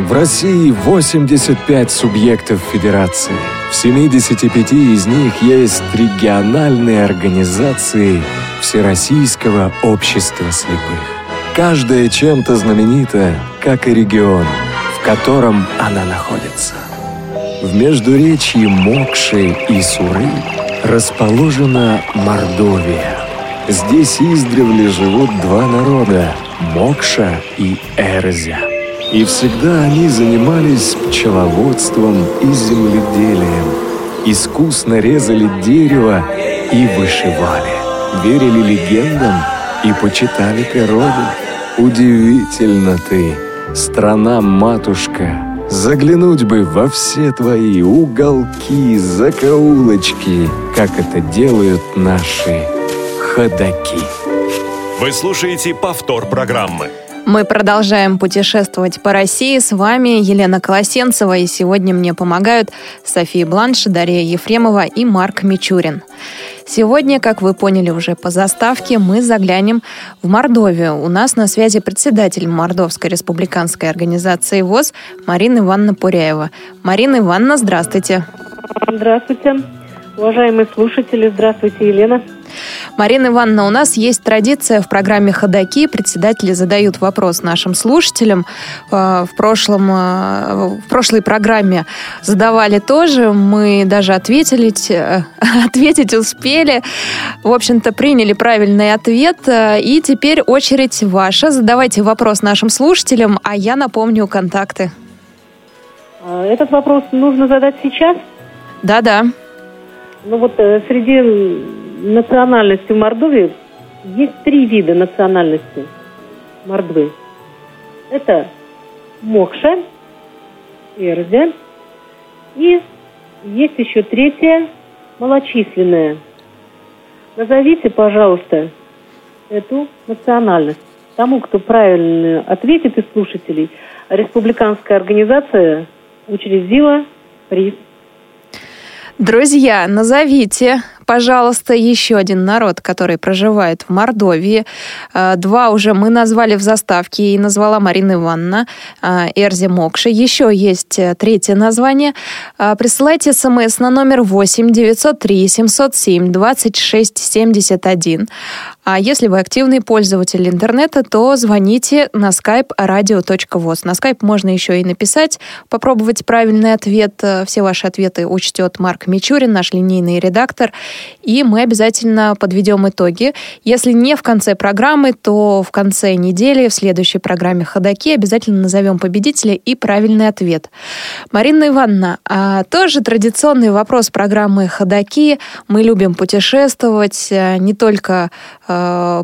В России 85 субъектов федерации. В 75 из них есть региональные организации Всероссийского общества слепых. Каждая чем-то знаменита, как и регион, в котором она находится. В междуречье Мокши и Суры расположена Мордовия. Здесь издревле живут два народа – Мокша и Эрзя. И всегда они занимались пчеловодством и земледелием, искусно резали дерево и вышивали, верили легендам и почитали природу. Удивительно ты, страна-матушка, Заглянуть бы во все твои уголки, закоулочки, как это делают наши ходаки. Вы слушаете повтор программы. Мы продолжаем путешествовать по России. С вами Елена Колосенцева, и сегодня мне помогают София Бланш, Дарья Ефремова и Марк Мичурин. Сегодня, как вы поняли уже по заставке, мы заглянем в Мордовию. У нас на связи председатель Мордовской республиканской организации ВОЗ Марина Ивановна Пуряева. Марина Ивановна, здравствуйте. Здравствуйте. Уважаемые слушатели, здравствуйте, Елена. Марина Ивановна, у нас есть традиция в программе «Ходоки». Председатели задают вопрос нашим слушателям. Э, в, прошлом, э, в прошлой программе задавали тоже. Мы даже ответили, э, ответить успели. В общем-то, приняли правильный ответ. И теперь очередь ваша. Задавайте вопрос нашим слушателям, а я напомню контакты. Этот вопрос нужно задать сейчас? Да-да. Ну вот среди национальности в Мордовии есть три вида национальности Мордвы. Это Мокша, Эрзя и есть еще третья, малочисленная. Назовите, пожалуйста, эту национальность. Тому, кто правильно ответит из слушателей, республиканская организация учредила приз. Друзья, назовите пожалуйста, еще один народ, который проживает в Мордовии. А, два уже мы назвали в заставке и назвала Марина Ивановна а, Эрзи Мокши. Еще есть э, третье название. Присылайте смс на номер 8 903 707 26 71. А если вы активный пользователь интернета, то звоните на skype radio.voz. На skype можно еще и написать, попробовать правильный ответ. Э, все ваши ответы учтет Марк Мичурин, наш линейный редактор и мы обязательно подведем итоги. Если не в конце программы, то в конце недели в следующей программе «Ходоки» обязательно назовем победителя и правильный ответ. Марина Ивановна, а тоже традиционный вопрос программы «Ходоки». Мы любим путешествовать э, не только э,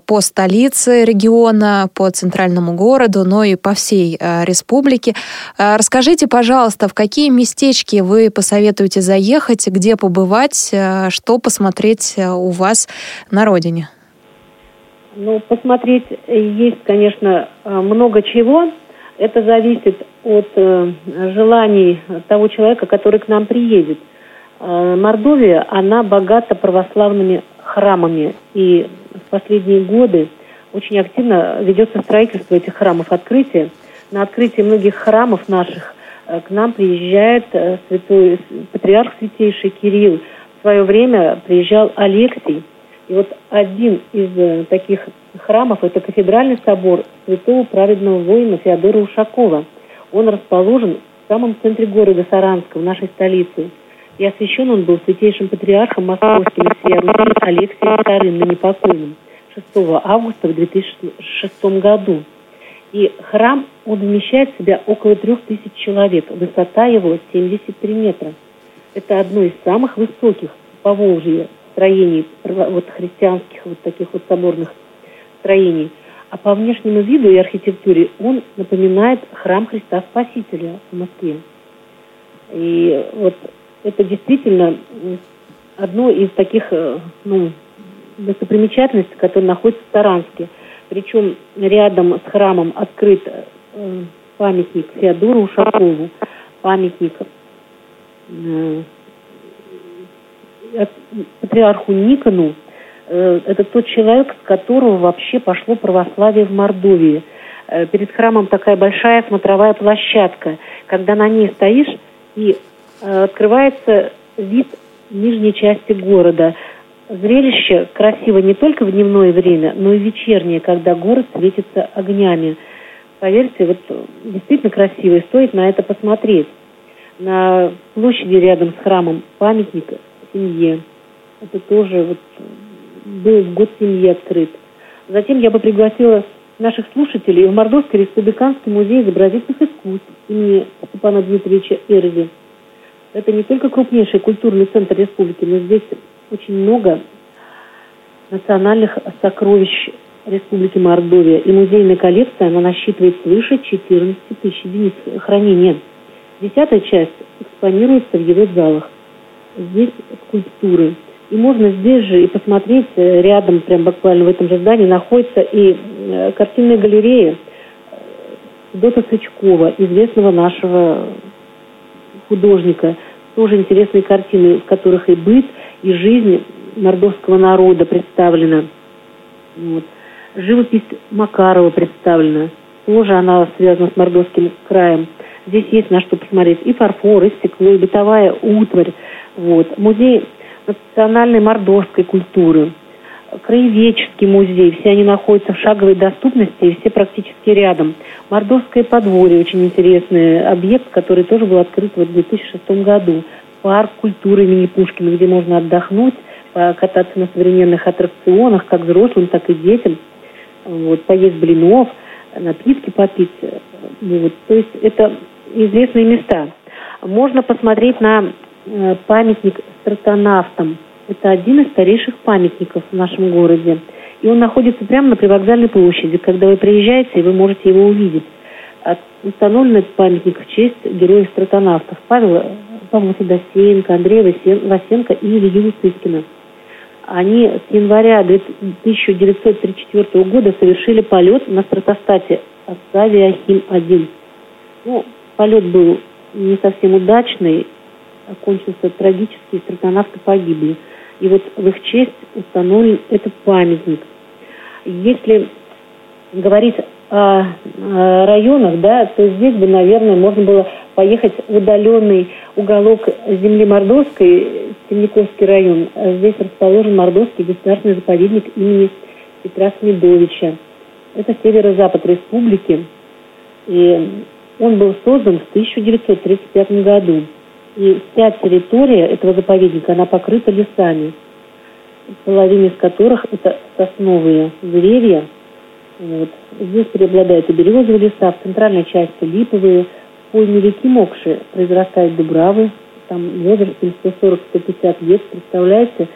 по столице региона, по центральному городу, но и по всей э, республике. Расскажите, пожалуйста, в какие местечки вы посоветуете заехать, где побывать, что посмотреть э, у вас на родине? Ну, посмотреть есть, конечно, э, много чего. Это зависит от э, желаний того человека, который к нам приедет. Мордовия, она богата православными храмами. И в последние годы очень активно ведется строительство этих храмов открытия. На открытие многих храмов наших к нам приезжает святой, патриарх святейший Кирилл – свое время приезжал Алексий. И вот один из э, таких храмов – это кафедральный собор святого праведного воина Феодора Ушакова. Он расположен в самом центре города Саранска, в нашей столице. И освящен он был святейшим патриархом московским и Руси Алексием II, ныне покойным, 6 августа в 2006 году. И храм, он вмещает в себя около трех тысяч человек. Высота его 73 метра – это одно из самых высоких по Волжье строений, вот христианских вот таких вот соборных строений. А по внешнему виду и архитектуре он напоминает храм Христа Спасителя в Москве. И вот это действительно одно из таких э, ну, достопримечательностей, которые находятся в Саранске. Причем рядом с храмом открыт э, памятник Феодору Ушакову, памятник Э, патриарху Никону, это тот человек, с которого вообще пошло православие в Мордовии. Перед храмом такая большая смотровая площадка. Когда на ней стоишь, и открывается вид нижней части города. Зрелище красиво не только в дневное время, но и вечернее, когда город светится огнями. Поверьте, вот действительно красиво, и стоит на это посмотреть. На площади рядом с храмом памятник семье. Это тоже вот был в год семьи открыт. Затем я бы пригласила наших слушателей в Мордовский республиканский музей изобразительных искусств имени Степана Дмитриевича Эрви. Это не только крупнейший культурный центр республики, но здесь очень много национальных сокровищ Республики Мордовия. И музейная коллекция, она насчитывает свыше 14 тысяч единиц хранения. Десятая часть экспонируется в его залах. Здесь скульптуры. И можно здесь же и посмотреть, э, рядом, прям буквально в этом же здании, находится и э, картинная галерея Дота Сычкова, известного нашего художника. Тоже интересные картины, в которых и быт, и жизнь мордовского народа представлена. Вот. Живопись Макарова представлена. Тоже она связана с Мордовским краем. Здесь есть на что посмотреть. И фарфор, и стекло, и бытовая утварь. Вот. Музей национальной мордовской культуры. Краеведческий музей. Все они находятся в шаговой доступности и все практически рядом. Мордовское подворье, очень интересный объект, который тоже был открыт в 2006 году. Парк культуры имени Пушкина, где можно отдохнуть, кататься на современных аттракционах, как взрослым, так и детям вот, поесть блинов, напитки попить. Вот. То есть это известные места. Можно посмотреть на э, памятник стратонавтам. Это один из старейших памятников в нашем городе. И он находится прямо на привокзальной площади. Когда вы приезжаете, вы можете его увидеть. Установлен этот памятник в честь героев стратонавтов Павла, Павла Федосеенко, Андрея Васенко и Ильи Лысыскина они с января 1934 года совершили полет на стратостате Оставия Ахим-1. Ну, полет был не совсем удачный, окончился трагически, стратонавты погибли. И вот в их честь установлен этот памятник. Если говорить о, районах, да, то здесь бы, наверное, можно было поехать в удаленный уголок земли Мордовской, Темниковский район. Здесь расположен Мордовский государственный заповедник имени Петра Смедовича. Это северо-запад республики. И он был создан в 1935 году. И вся территория этого заповедника, она покрыта лесами, половина из которых это сосновые деревья. Вот. Здесь преобладают и березовые леса, в центральной части липовые, пойме реки Мокши произрастают дубравы, там возрастом 140-150 лет, представляете,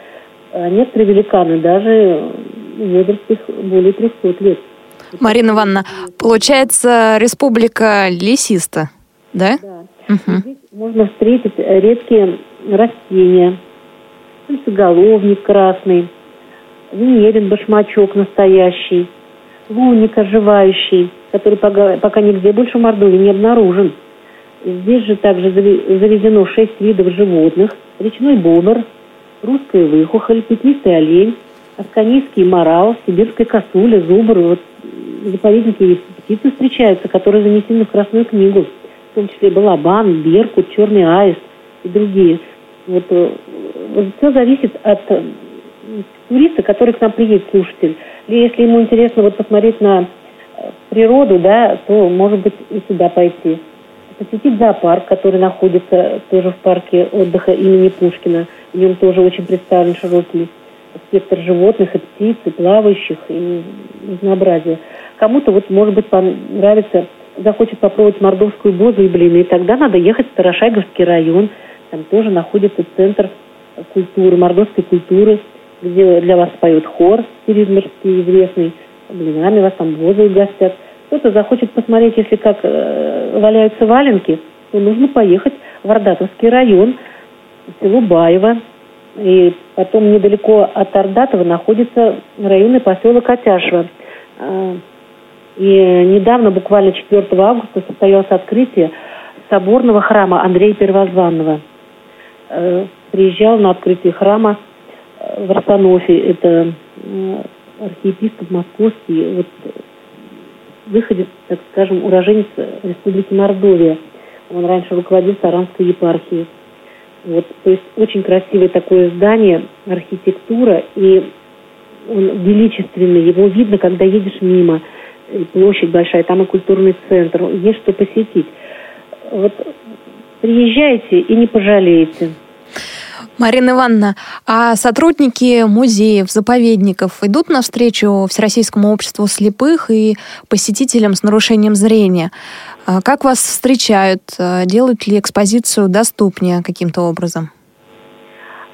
а некоторые великаны даже возраст их более 300 лет. Марина Ивановна, получается, республика лесиста, да? Да. Угу. Здесь можно встретить редкие растения. Пыльцеголовник красный, венерин башмачок настоящий, луник оживающий, который пока, нигде больше в Мордовии не обнаружен. Здесь же также заведено шесть видов животных. Речной бобр, русская выхухоль, пятнистый олень, асканийский морал, сибирская косуля, зубр. Вот в заповеднике есть птицы встречаются, которые занесены в Красную книгу. В том числе балабан, беркут, черный аист и другие. Вот, э, вот все зависит от э, туриста, который к нам приедет, слушатель. Или если ему интересно вот посмотреть на э, природу, да, то может быть и сюда пойти посетить зоопарк, который находится тоже в парке отдыха имени Пушкина. В нем тоже очень представлен широкий спектр животных и птиц, и плавающих, и разнообразие. Кому-то вот, может быть, понравится, захочет попробовать мордовскую бозу и блины, тогда надо ехать в Старошайговский район. Там тоже находится центр культуры, мордовской культуры, где для вас поет хор Сиризмерский известный, блинами вас там бозы гостят – кто-то захочет посмотреть, если как э, валяются валенки, то нужно поехать в Ордатовский район, в село Баево. И потом недалеко от Ордатова находится районный поселок Атяшево. Э, и недавно, буквально 4 августа, состоялось открытие соборного храма Андрея Первозванного. Э, приезжал на открытие храма э, в Росонофе, это архиепископ московский, вот выходит, так скажем, уроженец Республики Мордовия. Он раньше руководил Саранской епархией. Вот, то есть очень красивое такое здание, архитектура, и он величественный, его видно, когда едешь мимо. Площадь большая, там и культурный центр, есть что посетить. Вот приезжайте и не пожалеете. Марина Ивановна, а сотрудники музеев, заповедников идут навстречу Всероссийскому обществу слепых и посетителям с нарушением зрения? А как вас встречают? А делают ли экспозицию доступнее каким-то образом?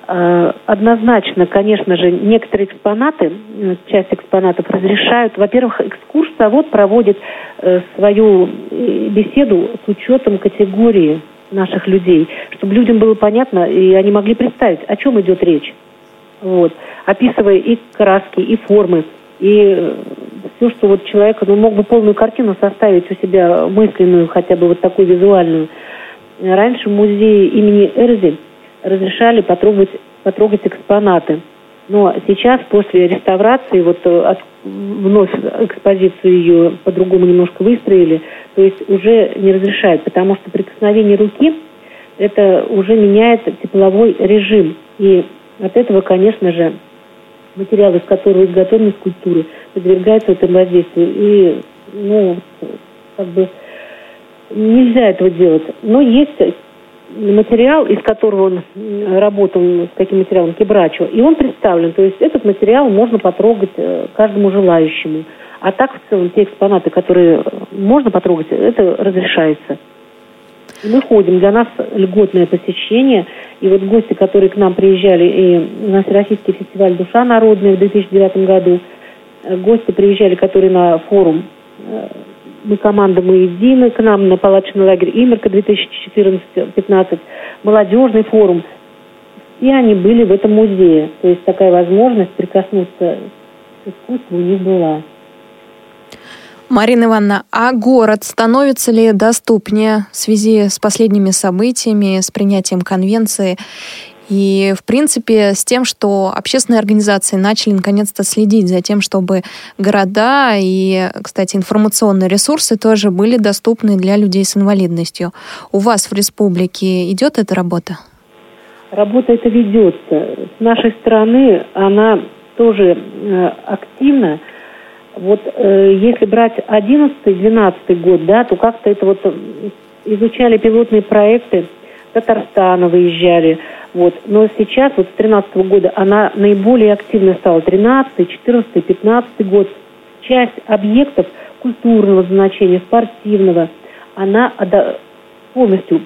А, однозначно, конечно же, некоторые экспонаты, э, часть экспонатов разрешают. Во-первых, экскурсовод проводит э, свою э, беседу с учетом категории наших людей, чтобы людям было понятно, и они могли представить, о чем идет речь. Вот. Описывая и краски, и формы, и э, все, что вот человек ну, мог бы полную картину составить у себя мысленную, хотя бы вот такую визуальную. Раньше в музее имени Эрзи разрешали потрогать, потрогать экспонаты. Но сейчас, после реставрации, вот э, от, вновь экспозицию ее по-другому немножко выстроили, то есть уже не разрешают, потому что прикосновение руки это уже меняет тепловой режим. И от этого, конечно же, материал, из которого изготовлены скульптуры, подвергается этому воздействию. И, ну, как бы нельзя этого делать. Но есть материал, из которого он работал, с каким материалом, кибрачо, и он представлен. То есть этот материал можно потрогать э, каждому желающему. А так в целом те экспонаты, которые можно потрогать, это разрешается. Мы ходим, для нас льготное посещение. И вот гости, которые к нам приезжали и на Всероссийский фестиваль «Душа народная» в 2009 году, э, гости приезжали, которые на форум э, мы команда «Мы едины», к нам на палаточный лагерь «Имерка» 2014-15, молодежный форум. Все они были в этом музее. То есть такая возможность прикоснуться к искусству у них была. Марина Ивановна, а город становится ли доступнее в связи с последними событиями, с принятием конвенции? И, в принципе, с тем, что общественные организации начали наконец-то следить за тем, чтобы города и, кстати, информационные ресурсы тоже были доступны для людей с инвалидностью. У вас в республике идет эта работа? Работа эта ведется. С нашей стороны она тоже э, активна. Вот э, если брать 11-12 год, да, то как-то это вот изучали пилотные проекты Татарстана выезжали. Вот. Но сейчас, вот с 2013 года, она наиболее активно стала. 13, 14, 15 год. Часть объектов культурного значения, спортивного, она полностью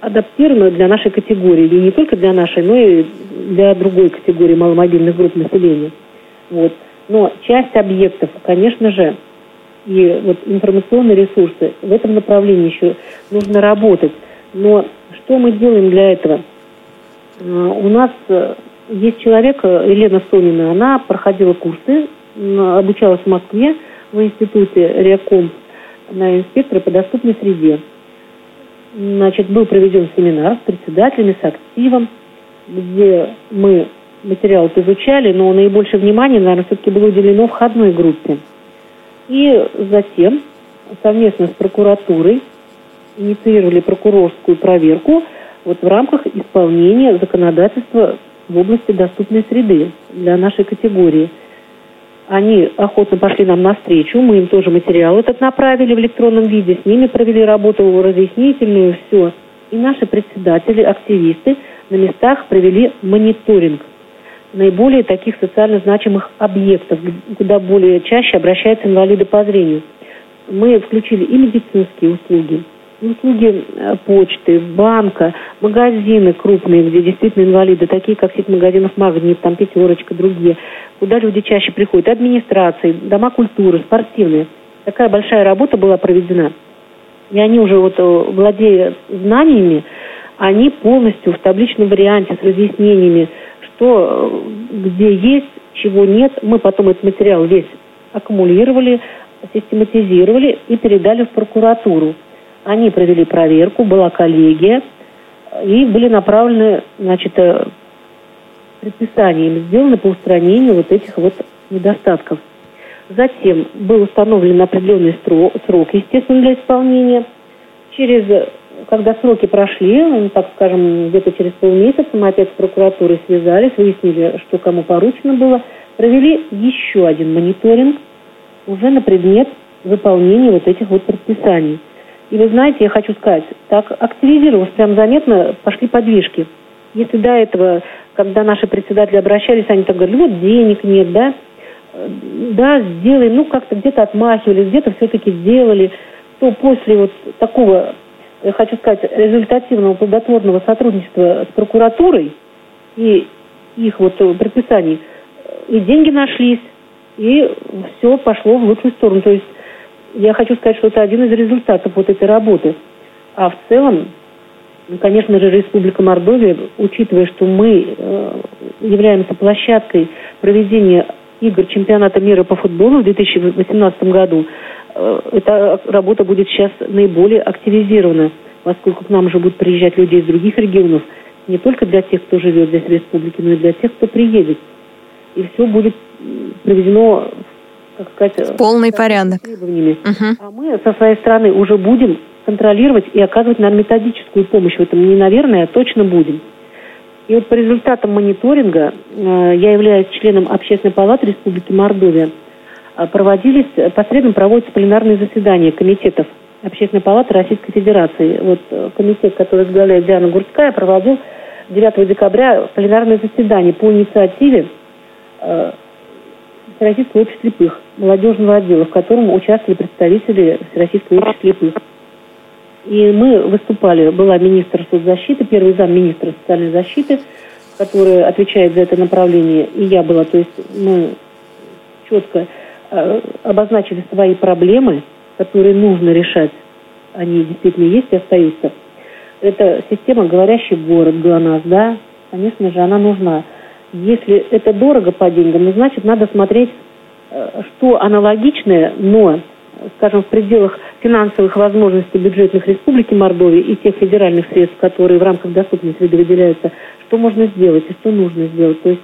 адаптирована для нашей категории. И не только для нашей, но и для другой категории маломобильных групп населения. Вот. Но часть объектов, конечно же, и вот информационные ресурсы в этом направлении еще нужно работать. Но что мы делаем для этого? Э, у нас э, есть человек, э, Елена Сонина, она проходила курсы, обучалась в Москве в институте Реаком на инспектора по доступной среде. Значит, был проведен семинар с председателями, с активом, где мы материал изучали, но наибольшее внимание, наверное, все-таки было уделено входной группе. И затем совместно с прокуратурой инициировали прокурорскую проверку вот в рамках исполнения законодательства в области доступной среды для нашей категории. Они охотно пошли нам навстречу, мы им тоже материал этот направили в электронном виде, с ними провели работу разъяснительную, все. И наши председатели, активисты на местах провели мониторинг наиболее таких социально значимых объектов, куда более чаще обращаются инвалиды по зрению. Мы включили и медицинские услуги, услуги э, почты, банка, магазины крупные, где действительно инвалиды, такие как сеть магазинов «Магнит», там «Пятерочка», другие, куда люди чаще приходят, администрации, дома культуры, спортивные. Такая большая работа была проведена. И они уже вот, э, владея знаниями, они полностью в табличном варианте с разъяснениями, что э, где есть, чего нет. Мы потом этот материал весь аккумулировали, систематизировали и передали в прокуратуру. Они провели проверку, была коллегия, и были направлены, значит, э, предписания им сделаны по устранению вот этих вот недостатков. Затем был установлен определенный срок, естественно, для исполнения. Через, когда сроки прошли, ну, так скажем, где-то через полмесяца, мы опять с прокуратурой связались, выяснили, что кому поручено было, провели еще один мониторинг уже на предмет выполнения вот этих вот предписаний. И вы знаете, я хочу сказать, так активизировалось, прям заметно пошли подвижки. Если до этого, когда наши председатели обращались, они так говорили, вот денег нет, да, да, сделай, ну как-то где-то отмахивались, где-то все-таки сделали, то после вот такого, я хочу сказать, результативного, плодотворного сотрудничества с прокуратурой и их вот предписаний, и деньги нашлись, и все пошло в лучшую сторону. То есть я хочу сказать, что это один из результатов вот этой работы. А в целом, конечно же, Республика Мордовия, учитывая, что мы э, являемся площадкой проведения игр чемпионата мира по футболу в 2018 году, э, эта работа будет сейчас наиболее активизирована, поскольку к нам уже будут приезжать люди из других регионов, не только для тех, кто живет здесь в республике, но и для тех, кто приедет. И все будет проведено, как сказать... В полный порядок. Требованиями. Угу. А мы со своей стороны уже будем контролировать и оказывать нам методическую помощь в этом. Не наверное, а точно будем. И вот по результатам мониторинга, э, я являюсь членом Общественной палаты Республики Мордовия, э, проводились, по средам проводятся пленарные заседания комитетов Общественной палаты Российской Федерации. Вот э, комитет, который возглавляет Диана Гурская, проводил 9 декабря пленарное заседание по инициативе Всероссийского общества слепых, молодежного отдела, в котором участвовали представители Всероссийского общества слепых. И мы выступали, была министр соцзащиты, первый зам министра социальной защиты, который отвечает за это направление, и я была. То есть мы четко э, обозначили свои проблемы, которые нужно решать. Они действительно есть и остаются. Это система «Говорящий город», ГЛОНАСС, да, конечно же, она нужна. Если это дорого по деньгам, ну, значит, надо смотреть, э, что аналогичное, но скажем, в пределах финансовых возможностей бюджетных республики Мордовии и тех федеральных средств, которые в рамках доступной среды выделяются, что можно сделать и что нужно сделать. То есть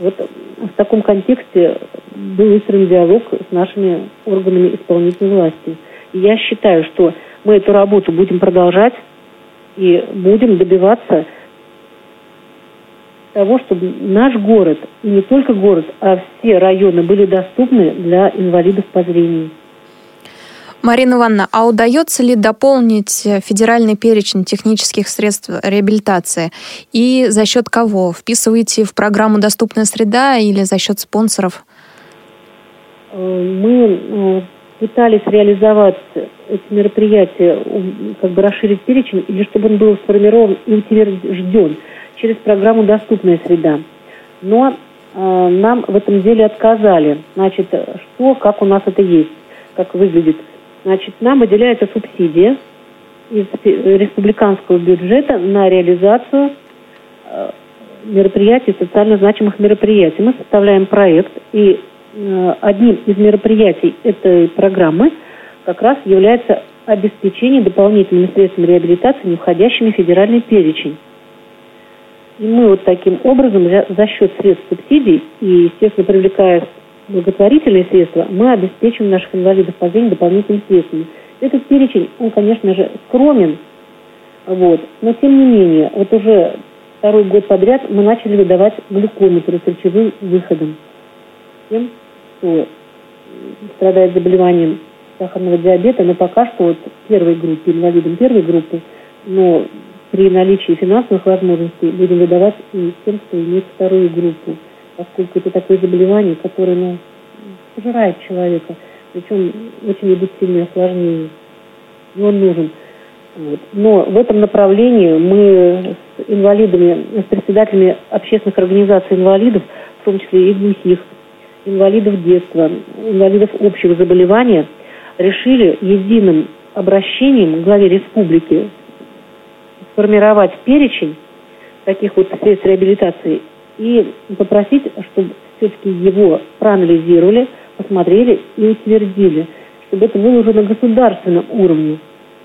вот в таком контексте был выстроен диалог с нашими органами исполнительной власти. И я считаю, что мы эту работу будем продолжать и будем добиваться того, чтобы наш город, и не только город, а все районы были доступны для инвалидов по зрению. Марина Ивановна, а удается ли дополнить федеральный перечень технических средств реабилитации? И за счет кого? Вписываете в программу «Доступная среда» или за счет спонсоров? Э, мы э, пытались реализовать эти мероприятия, как бы расширить перечень, или чтобы он был сформирован и утвержден через программу «Доступная среда». Но э, нам в этом деле отказали. Значит, что, как у нас это есть, как выглядит – Значит, нам выделяется субсидия из республиканского бюджета на реализацию э, мероприятий, социально значимых мероприятий. Мы составляем проект, и э, одним из мероприятий этой программы как раз является обеспечение дополнительными средствами реабилитации, не входящими в федеральный перечень. И мы вот таким образом за счет средств субсидий и, естественно, привлекая благотворительные средства, мы обеспечим наших инвалидов по зрению дополнительными средствами. Этот перечень, он, конечно же, скромен, вот, но тем не менее, вот уже второй год подряд мы начали выдавать глюкометры с речевым выходом. Тем, кто страдает заболеванием сахарного диабета, но пока что вот первой группе, инвалидам первой группы, но при наличии финансовых возможностей будем выдавать и тем, кто имеет вторую группу поскольку это такое заболевание, которое ну, пожирает человека, причем очень идут сильные осложнения. И он нужен. Вот. Но в этом направлении мы с инвалидами, с председателями общественных организаций инвалидов, в том числе и глухих, инвалидов детства, инвалидов общего заболевания, решили единым обращением к главе республики сформировать перечень таких вот средств реабилитации и попросить, чтобы все-таки его проанализировали, посмотрели и утвердили, чтобы это было уже на государственном уровне.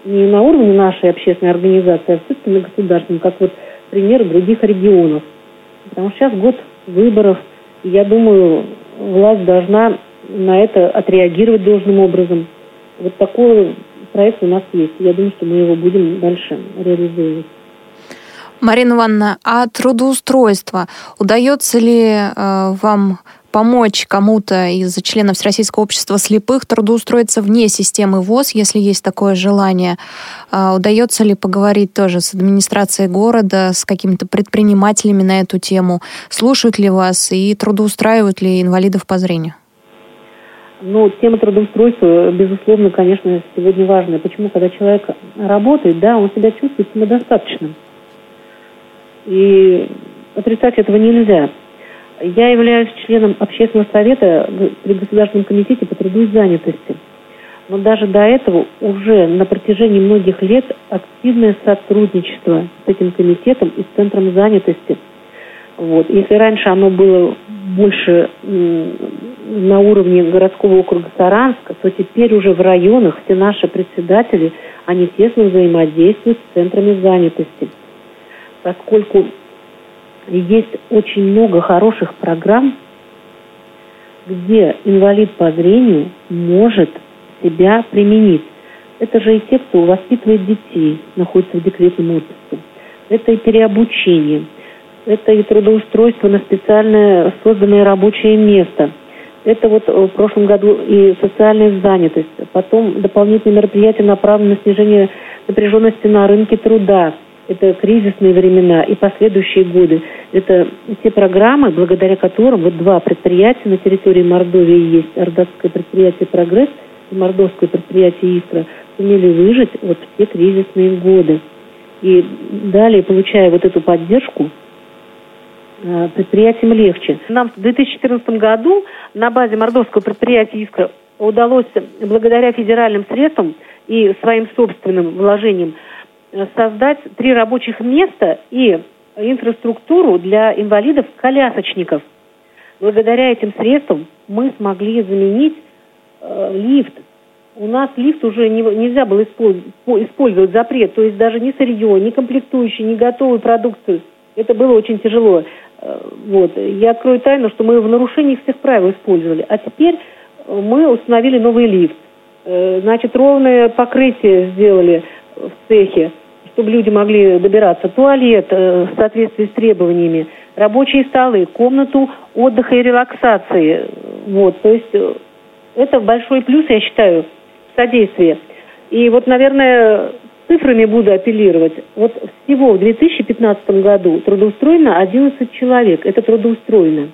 Не на уровне нашей общественной организации, а все-таки на государственном, как вот пример других регионов. Потому что сейчас год выборов, и я думаю, власть должна на это отреагировать должным образом. Вот такой проект у нас есть. Я думаю, что мы его будем дальше реализовывать. Марина Ивановна, а трудоустройство, удается ли э, вам помочь кому-то из членов Всероссийского общества слепых трудоустроиться вне системы ВОЗ, если есть такое желание? Э, удается ли поговорить тоже с администрацией города, с какими-то предпринимателями на эту тему? Слушают ли вас и трудоустраивают ли инвалидов по зрению? Ну, тема трудоустройства, безусловно, конечно, сегодня важная. Почему? Когда человек работает, да, он себя чувствует самодостаточным. И отрицать этого нельзя. Я являюсь членом общественного совета при Государственном комитете по труду и занятости. Но даже до этого уже на протяжении многих лет активное сотрудничество с этим комитетом и с Центром занятости. Вот. Если раньше оно было больше на уровне городского округа Саранска, то теперь уже в районах все наши председатели, они тесно взаимодействуют с центрами занятости – поскольку есть очень много хороших программ, где инвалид по зрению может себя применить. Это же и те, кто воспитывает детей, находится в декретном отпуске. Это и переобучение. Это и трудоустройство на специальное созданное рабочее место. Это вот в прошлом году и социальная занятость. Потом дополнительные мероприятия направлены на снижение напряженности на рынке труда – это кризисные времена и последующие годы. Это те программы, благодаря которым вот два предприятия на территории Мордовии есть, Ордатское предприятие «Прогресс» и Мордовское предприятие «Искра», сумели выжить вот в те кризисные годы. И далее, получая вот эту поддержку, э, предприятиям легче. Нам в 2014 году на базе мордовского предприятия «Искра» удалось, благодаря федеральным средствам и своим собственным вложениям, создать три рабочих места и инфраструктуру для инвалидов-колясочников. Благодаря этим средствам мы смогли заменить э, лифт. У нас лифт уже не, нельзя было использовать, запрет, то есть даже не сырье, не комплектующие, не готовую продукцию. Это было очень тяжело. Э, вот. Я открою тайну, что мы в нарушении всех правил использовали. А теперь мы установили новый лифт. Э, значит, ровное покрытие сделали в цехе чтобы люди могли добираться, туалет э, в соответствии с требованиями, рабочие столы, комнату отдыха и релаксации. Вот, то есть э, это большой плюс, я считаю, содействие. И вот, наверное, цифрами буду апеллировать. Вот всего в 2015 году трудоустроено 11 человек. Это трудоустроено.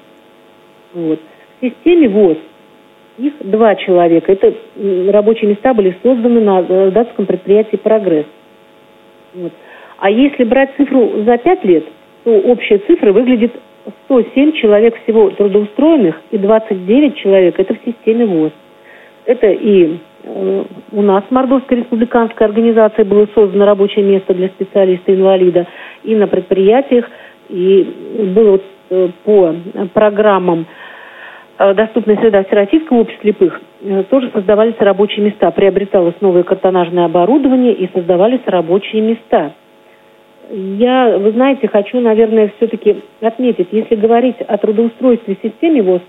Вот. В системе ВОЗ их два человека. Это рабочие места были созданы на э, датском предприятии «Прогресс». Вот. А если брать цифру за 5 лет, то общая цифра выглядит 107 человек всего трудоустроенных и 29 человек это в системе ВОЗ. Это и у нас в Мордовской республиканской организации было создано рабочее место для специалиста-инвалида и на предприятиях, и было э, по программам э, «Доступная среда Всероссийского общества слепых» Э, тоже создавались рабочие места, приобреталось новое картонажное оборудование и создавались рабочие места. Я, вы знаете, хочу, наверное, все-таки отметить, если говорить о трудоустройстве системе ВОЗ,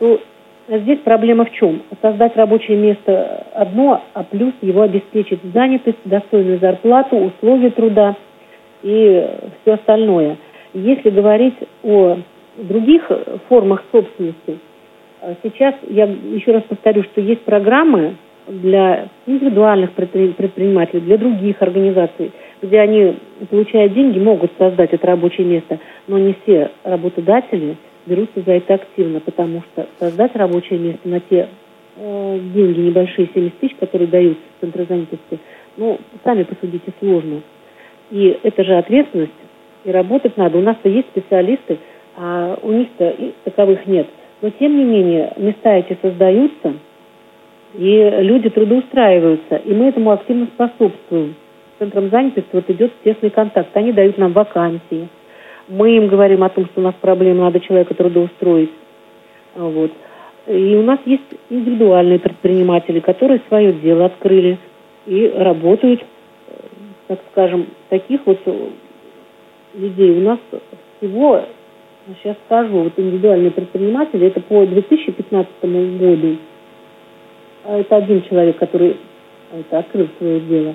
то здесь проблема в чем? Создать рабочее место одно, а плюс его обеспечить занятость, достойную зарплату, условия труда и все остальное. Если говорить о других формах собственности – а сейчас я еще раз повторю, что есть программы для индивидуальных предпринимателей, для других организаций, где они, получая деньги, могут создать это рабочее место, но не все работодатели берутся за это активно, потому что создать рабочее место на те э, деньги небольшие, 70 тысяч, которые дают в центре занятости, ну, сами посудите, сложно. И это же ответственность, и работать надо. У нас-то есть специалисты, а у них-то таковых нет – но тем не менее места эти создаются, и люди трудоустраиваются, и мы этому активно способствуем. Центром занятости вот идет тесный контакт. Они дают нам вакансии. Мы им говорим о том, что у нас проблема, надо человека трудоустроить. Вот. И у нас есть индивидуальные предприниматели, которые свое дело открыли и работают, так скажем, таких вот людей у нас всего Сейчас скажу, вот индивидуальные предприниматели, это по 2015 году а это один человек, который это, открыл свое дело.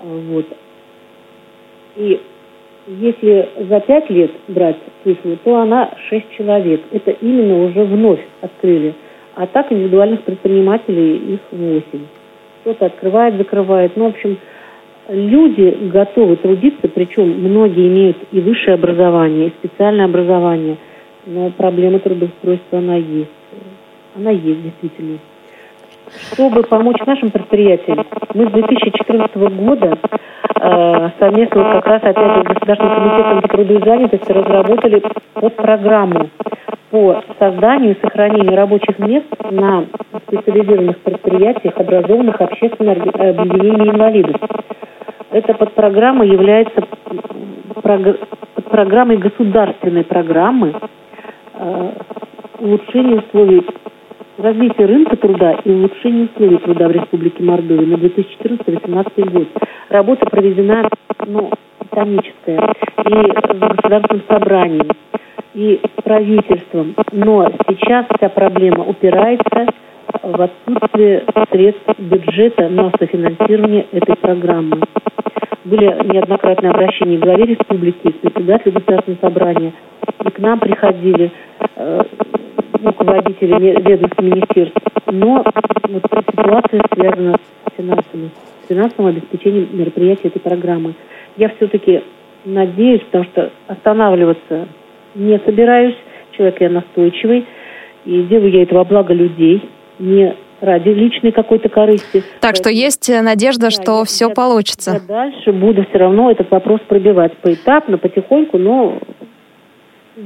А, вот. И если за пять лет брать цифру, то она шесть человек. Это именно уже вновь открыли. А так индивидуальных предпринимателей их восемь. Кто-то открывает, закрывает. Ну, в общем, люди готовы трудиться, причем многие имеют и высшее образование, и специальное образование. Но проблема трудоустройства, она есть. Она есть, действительно. Чтобы помочь нашим предприятиям, мы с 2014 года э, совместно вот как раз опять же с Государственным комитетом по труду и занятости разработали под программу по созданию и сохранению рабочих мест на специализированных предприятиях, образованных общественными объединениями инвалидов. Эта подпрограмма является программой государственной программы э, улучшения условий развития рынка труда и улучшения условий труда в Республике Мордовия на 2014-2018 год. Работа проведена ну, титаническая и с государственным собранием, и правительством. Но сейчас вся проблема упирается в отсутствие средств бюджета на софинансирование этой программы. Были неоднократные обращения к главе республики, к председателю государственного собрания. И к нам приходили э, руководители ведомств министерств. Но вот ситуация связана с финансами, с финансовым обеспечением мероприятий этой программы. Я все-таки надеюсь, потому что останавливаться не собираюсь. Человек я настойчивый. И делаю я это во благо людей, не ради личной какой-то корысти. Так что есть надежда, да, что все я, получится. Я дальше буду все равно этот вопрос пробивать поэтапно, потихоньку, но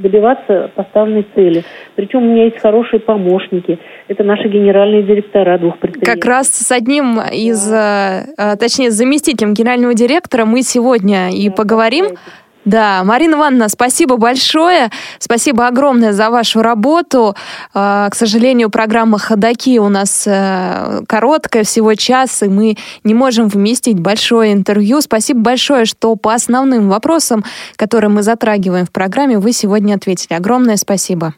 добиваться поставленной цели. Причем у меня есть хорошие помощники. Это наши генеральные директора двух предприятий. Как раз с одним из, да. Э, точнее, с заместителем генерального директора мы сегодня и да, поговорим. Представляете. Да, Марина Ивановна, спасибо большое. Спасибо огромное за вашу работу. А, к сожалению, программа «Ходоки» у нас э, короткая, всего час, и мы не можем вместить большое интервью. Спасибо большое, что по основным вопросам, которые мы затрагиваем в программе, вы сегодня ответили. Огромное спасибо.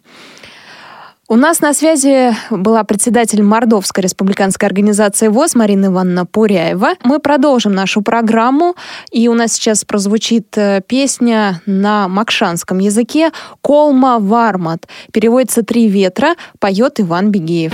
У нас на связи была председатель Мордовской республиканской организации ВОЗ Марина Ивановна Пуряева. Мы продолжим нашу программу, и у нас сейчас прозвучит э, песня на макшанском языке «Колма Вармат». Переводится «Три ветра», поет Иван Бегеев.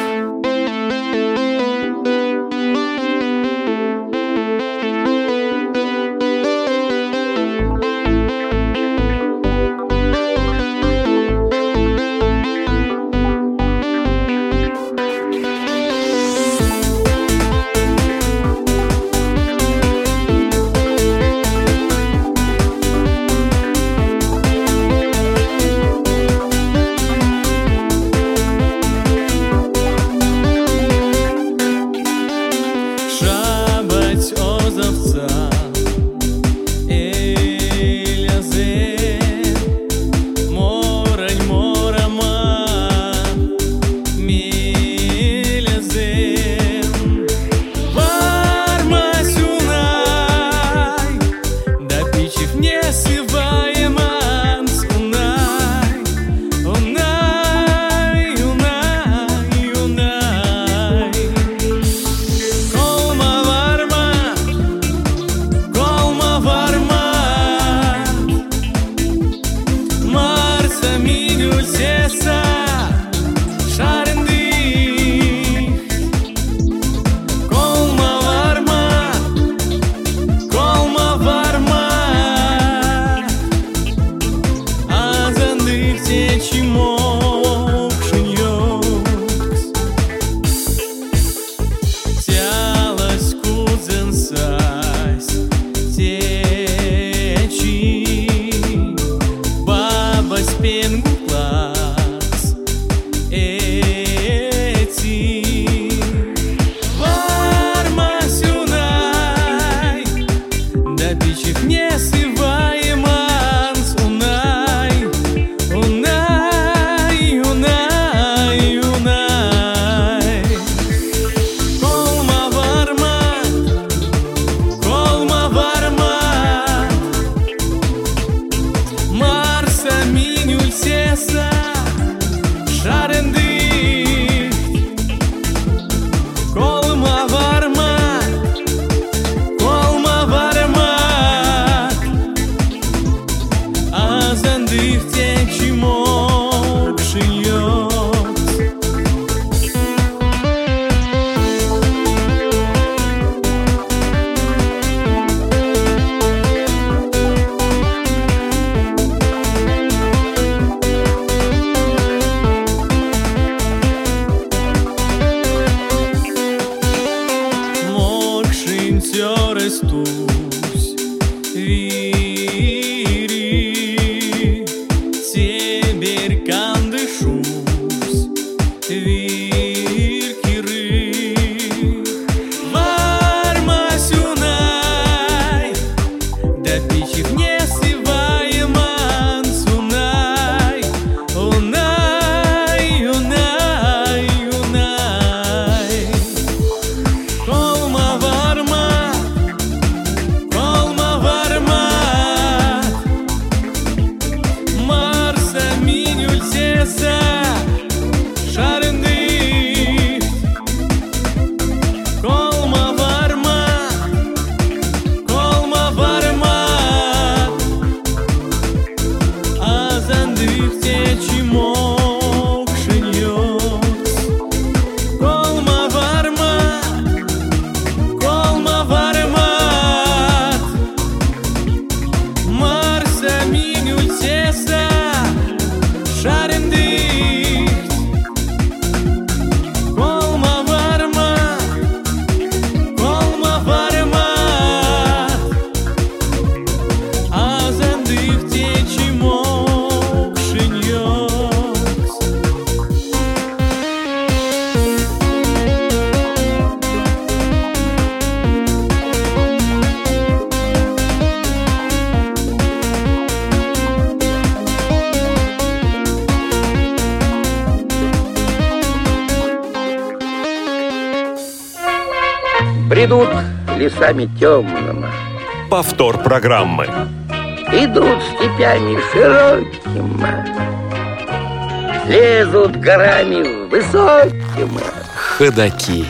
Віркіры. темными, Повтор программы. идут степями широкими, лезут горами высокими. Ходаки.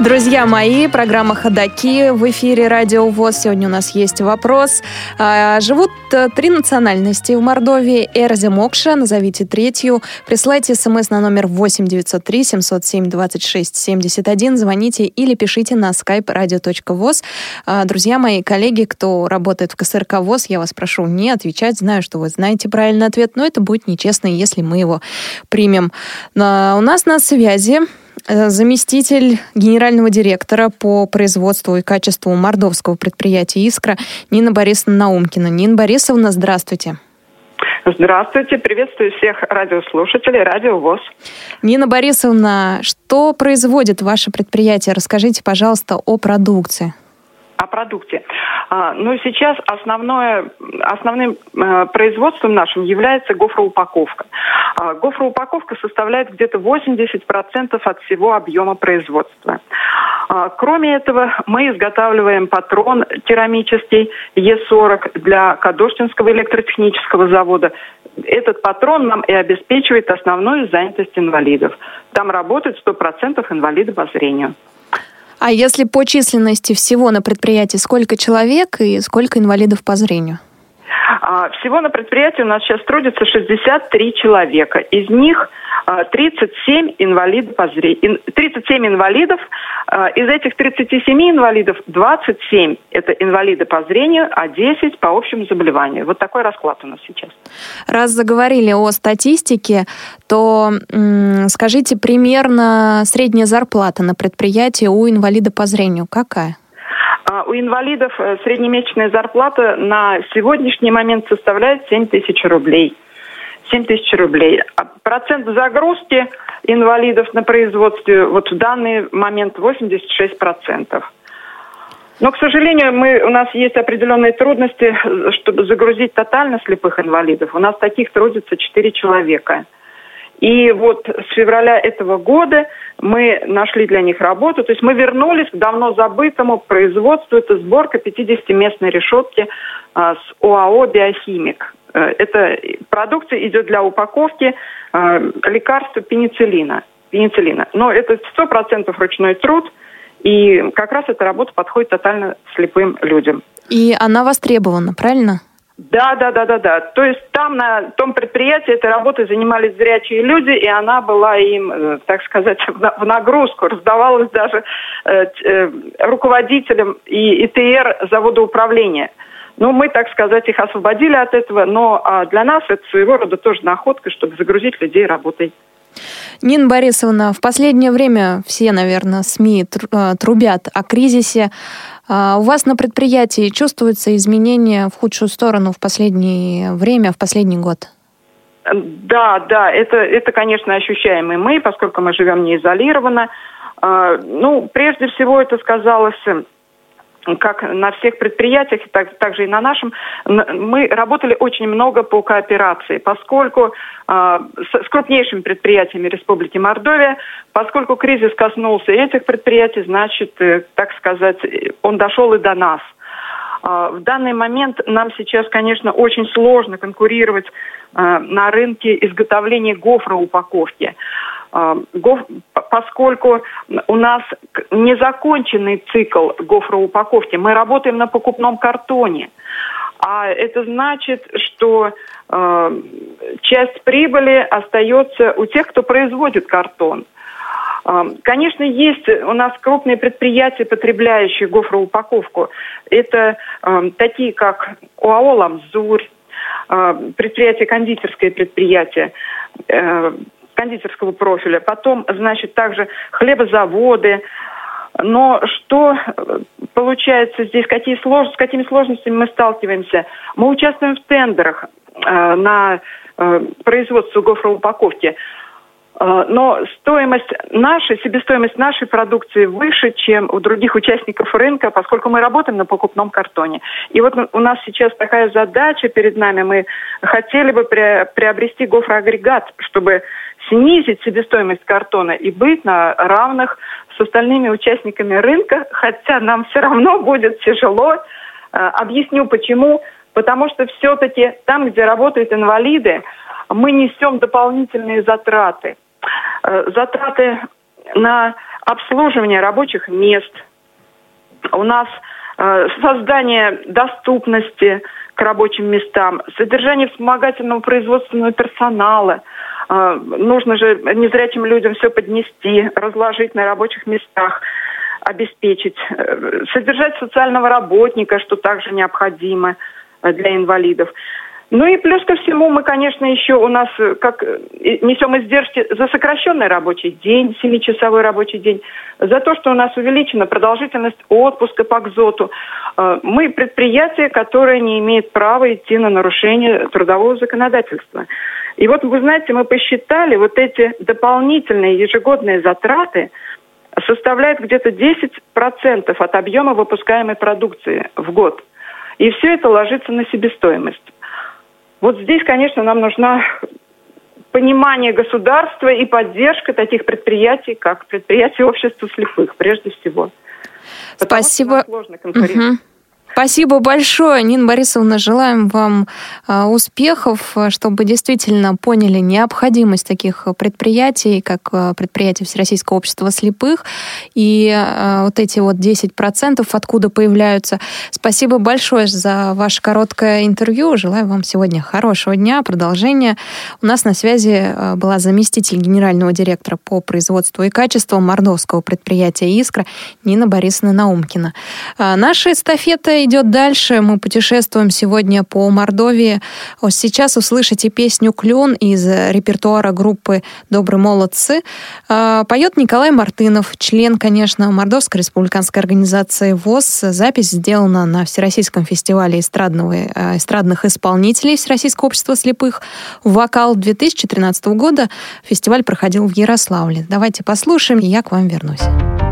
Друзья мои, программа «Ходоки» в эфире Радио ВОЗ. Сегодня у нас есть вопрос. А, Живут э, три национальности в Мордовии. Эрзи Мокша, назовите третью. Присылайте смс на номер 8 903 707 26 71. Звоните или пишите на skype radio.voz. А, Друзья мои, коллеги, кто работает в КСРК ВОЗ, я вас прошу не отвечать. Знаю, что вы знаете правильный ответ, но это будет нечестно, если мы его примем. На- У нас на связи заместитель генерального директора по производству и качеству мордовского предприятия «Искра» Нина Борисовна Наумкина. Нина Борисовна, здравствуйте. Здравствуйте, приветствую всех радиослушателей, радио ВОЗ. Нина Борисовна, что производит ваше предприятие? Расскажите, пожалуйста, о продукции. О продукте. А, ну, сейчас основное, основным э, производством нашим является гофроупаковка. А, гофроупаковка составляет где-то 80% от всего объема производства. А, кроме этого, мы изготавливаем патрон керамический Е40 для Кадоштинского электротехнического завода. Этот патрон нам и обеспечивает основную занятость инвалидов. Там работают 100% инвалиды по зрению. А если по численности всего на предприятии, сколько человек и сколько инвалидов по зрению? А, Всего на предприятии у нас сейчас трудится 63 человека. Из них а, 37 инвалидов по зрению. 37 инвалидов. А, Из этих 37 инвалидов 27 это инвалиды по зрению, а 10 по общему заболеванию. Вот такой расклад у нас сейчас. Раз заговорили о статистике, то скажите, примерно средняя зарплата на предприятии у инвалида по зрению какая? А, У инвалидов э, среднемесячная зарплата на сегодняшний момент составляет 7 тысяч рублей. 7 тысяч рублей. А Процент загрузки инвалидов на производстве вот в данный момент 86%. Но, к сожалению, мы, у нас есть определенные трудности, чтобы загрузить тотально слепых инвалидов. У нас таких трудится 4 человека. И вот с февраля этого года мы нашли для них работу. То есть мы вернулись к давно забытому производству. Это сборка 50-местной решетки а, с ОАО «Биохимик». Э, Эта продукция идет для упаковки э, лекарства пенициллина. пенициллина. Но это 100% ручной труд. И как раз эта работа подходит тотально слепым людям. И она востребована, правильно? Да, да, да, да, да. То есть там на том предприятии этой работой занимались зрячие люди, и она была им, э, так сказать, в на- в нагрузку, раздавалась даже э, э, руководителям и ИТР завода управления. Ну, мы, так сказать, их освободили от этого, но а, для нас это своего рода тоже находка, чтобы загрузить людей работой. Нина Борисовна, в последнее время все, наверное, СМИ тру- трубят о кризисе. А у вас на предприятии чувствуются изменения в худшую сторону в последнее время, в последний год? Да, да, это, это, конечно, ощущаем и мы, поскольку мы живем не изолированно. А, Ну, прежде всего это сказалось как на всех предприятиях, так, также и на нашем, мы работали очень много по кооперации, поскольку а, с, с крупнейшими предприятиями Республики Мордовия, поскольку кризис коснулся этих предприятий, значит, э, так сказать, э, он дошел и до нас. А, В данный момент нам сейчас, конечно, очень сложно конкурировать а, на рынке изготовления гофроупаковки. Гоф- п- Поскольку у нас незаконченный цикл гофроупаковки, мы работаем на покупном картоне. А это значит, что э, часть прибыли остается у тех, кто производит картон. А, Конечно, есть у нас крупные предприятия, потребляющие гофроупаковку. Это э, такие, как ОАО «Ламзурь», э, предприятие, кондитерское предприятие э, кондитерского профиля. Потом, значит, также хлебозаводы. Но что э, получается здесь, какие слож... с какими сложностями мы сталкиваемся? Мы участвуем в тендерах э, на э, производство гофроупаковки. Э, Но стоимость нашей, себестоимость нашей продукции выше, чем у других участников рынка, поскольку мы работаем на покупном картоне. И вот у нас сейчас такая задача перед нами. Мы хотели бы приобрести гофроагрегат, чтобы снизить себестоимость картона и быть на равных с остальными участниками рынка, хотя нам все равно будет тяжело. Э, Объясню почему. Потому что все-таки там, где работают инвалиды, мы несем дополнительные затраты. Э, Затраты на обслуживание рабочих мест. У нас э, создание доступности к рабочим местам, содержание вспомогательного производственного персонала. Э, Нужно же незрячим людям все поднести, разложить на рабочих местах обеспечить, содержать социального работника, что также необходимо для инвалидов. Ну и плюс ко всему мы, конечно, еще у нас э, как э, несем издержки за сокращенный рабочий день, семичасовой рабочий день, за то, что у нас увеличена продолжительность отпуска по КЗОТу. Э, Мы предприятие, которое не имеет права идти на нарушение трудового законодательства. И вот, вы знаете, мы посчитали вот эти дополнительные ежегодные затраты составляют где-то 10% от объема выпускаемой продукции в год. И все это ложится на себестоимость. Вот здесь, конечно, нам нужна понимание государства и поддержка таких предприятий, как предприятие общества слепых, прежде всего. Потому Спасибо. нам сложно конкурировать. Мгм. Спасибо большое, Нина Борисовна. Желаем вам а, успехов, а, чтобы действительно поняли необходимость таких предприятий, как а, предприятие Всероссийского общества слепых, и вот эти вот 10%, откуда появляются. Спасибо большое за ваше короткое интервью. Желаю вам сегодня хорошего дня, продолжения. У нас на связи была заместитель генерального директора по производству и качеству мордовского предприятия «Искра» Нина Борисовна Наумкина. Наша эстафета идет дальше. Мы путешествуем сегодня по Мордовии. Сейчас услышите песню «Клен» из репертуара группы «Добрые молодцы». А, Поет Николай Мартынов, член, конечно, Мордовской республиканской организации ВОЗ. Запись сделана на Всероссийском фестивале эстрадного, э, эстрадных исполнителей Всероссийского общества слепых. «Вокал» 2013 года фестиваль проходил в Ярославле. Давайте послушаем, и я к вам вернусь.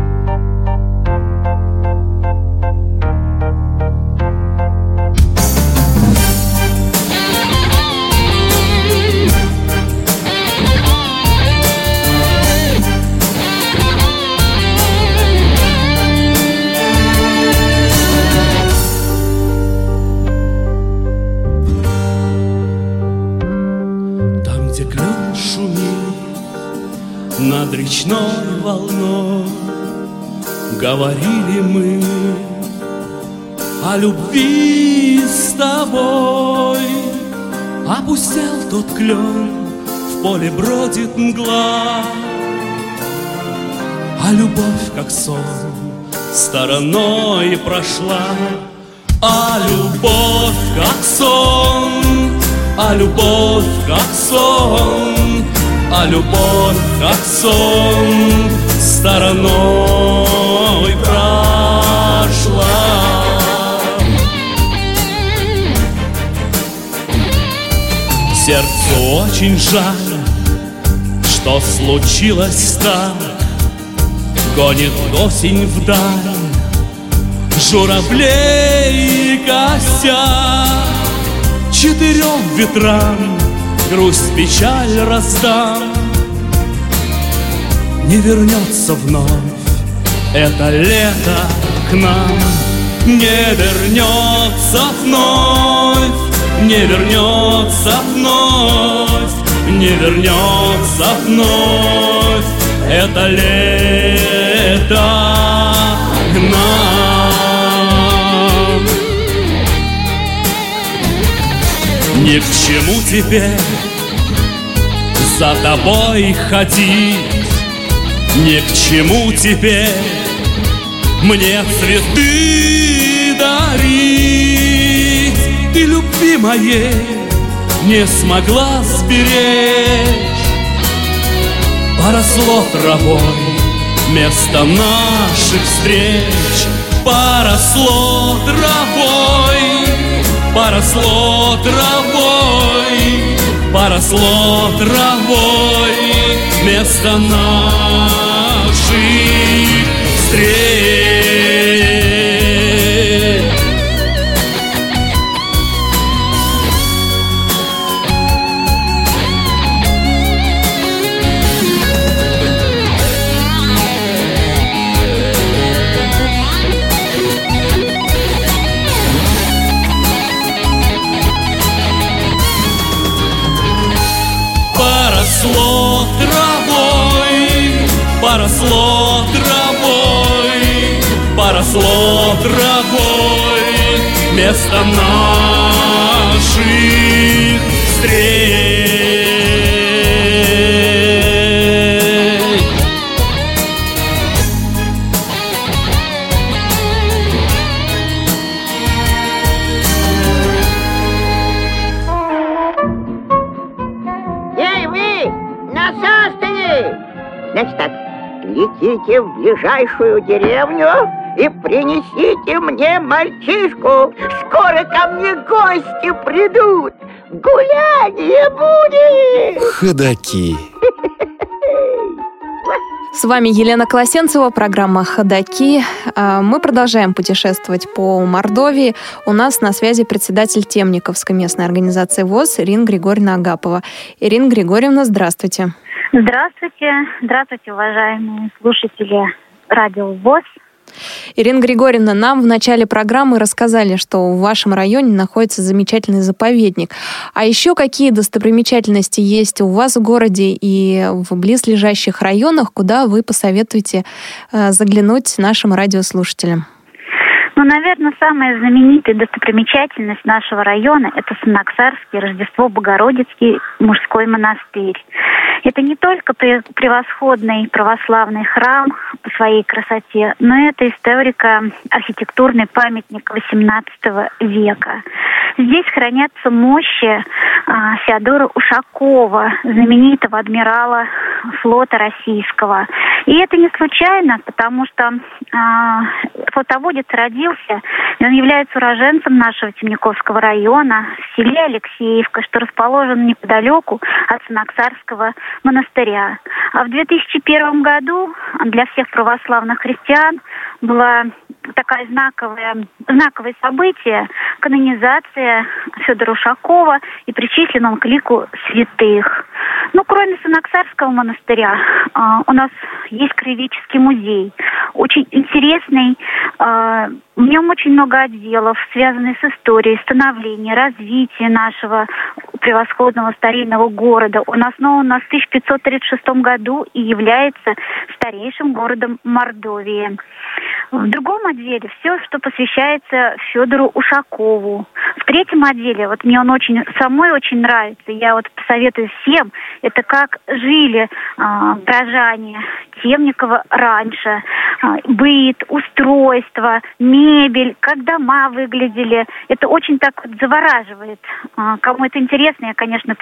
Над речной волной, Говорили мы о любви с тобой. Опустел тот клен, в поле бродит мгла, А любовь, как сон, стороной прошла. А любовь, как сон, а любовь, как сон, а любовь, как сон, стороной прошла. Сердцу очень жаль, что случилось так, Гонит осень вдаль журавлей и кося Четырем ветрам грусть, печаль раздам Не вернется вновь это лето к нам. Не вернется вновь Не вернется вновь Не вернется вновь Это лето к нам. Ни к чему теперь за тобой ходить. Ни к чему теперь мне цветы дарить. Ты любви моей не смогла сберечь. Поросло травой место наших встреч. Поросло травой, поросло травой Поросло травой. Место наших встреч поросло травой место наших встреч. Летите в ближайшую деревню и принесите мне мальчишку. Скоро ко мне гости придут. Гуляние будет! Ходаки. С вами Елена Колосенцева, программа «Ходоки». А, Мы продолжаем путешествовать по Мордовии. У нас на связи председатель Темниковской местной организации ВОЗ Ирина Григорьевна Агапова. Ирина Григорьевна, здравствуйте. Здравствуйте, здравствуйте, уважаемые слушатели радио ВОЗ. Ирина Григорьевна, нам в начале программы рассказали, что в вашем районе находится замечательный заповедник. А еще какие достопримечательности есть у вас в городе и в близлежащих районах, куда вы посоветуете э, заглянуть нашим радиослушателям? Ну, наверное, самая знаменитая достопримечательность нашего района – это Санаксарский Рождество Богородицкий мужской монастырь. Это не только пре- превосходный православный храм по своей красоте, но это историко-архитектурный памятник XVIII века. Здесь хранятся мощи а, Феодора Ушакова, знаменитого адмирала флота российского. И это не случайно, потому что а, флотоводец родился, и он является уроженцем нашего Темниковского района, в селе Алексеевка, что расположено неподалеку от Санаксарского монастыря. А в 2001 году для всех православных христиан была такая знаковая, знаковое событие, канонизация Федора Ушакова и причислен он к лику святых. Ну, кроме Санаксарского монастыря, а, у нас есть краеведческий музей. Очень интересный, а, в нем очень много отделов, связанных с историей, становлением, развитием нашего превосходного старинного города. Он основан в 1536 году и является старейшим городом Мордовии. В другом отделе все, что посвящается Федору Ушакову. В третьем отделе, вот мне он очень, самой очень нравится, я вот посоветую всем, это как жили а, горожане Темникова раньше. А, быт, устройство, мебель, как дома выглядели. Это очень так вот завораживает. А, кому это интересно, я, конечно,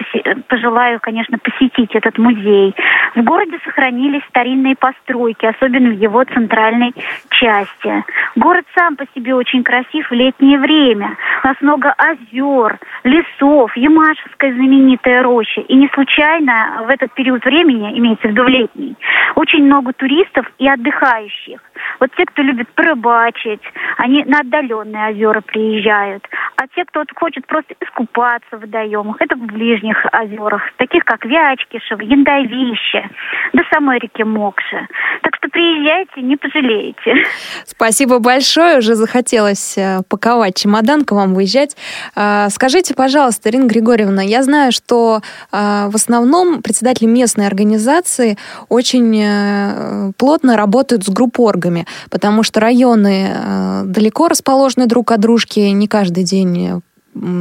пожелаю, конечно, посетить этот музей. В городе сохранились старинные постройки, особенно в его центральной части. Город сам по себе очень красив в летнее время. нас много озер, лесов, Ямашевская знаменитая роща. И не случайно в этот период времени, имеется в виду летний, очень много туристов и отдыхающих. Вот те, кто любит порыбачить, они на отдаленные озера приезжают. А те, кто вот хочет просто искупаться в водоемах, это в ближних озерах, таких как Вячкишев, Яндовище, до самой реки Мокши. Так что приезжайте, не пожалеете. Спасибо большое. Уже захотелось э, паковать чемодан, к вам выезжать. А, скажите, пожалуйста, Ирина Григорьевна, я знаю, что а, в основном председатели местной организации очень э, плотно работают с группоргами, потому что районы э, далеко расположены друг от дружки, не каждый день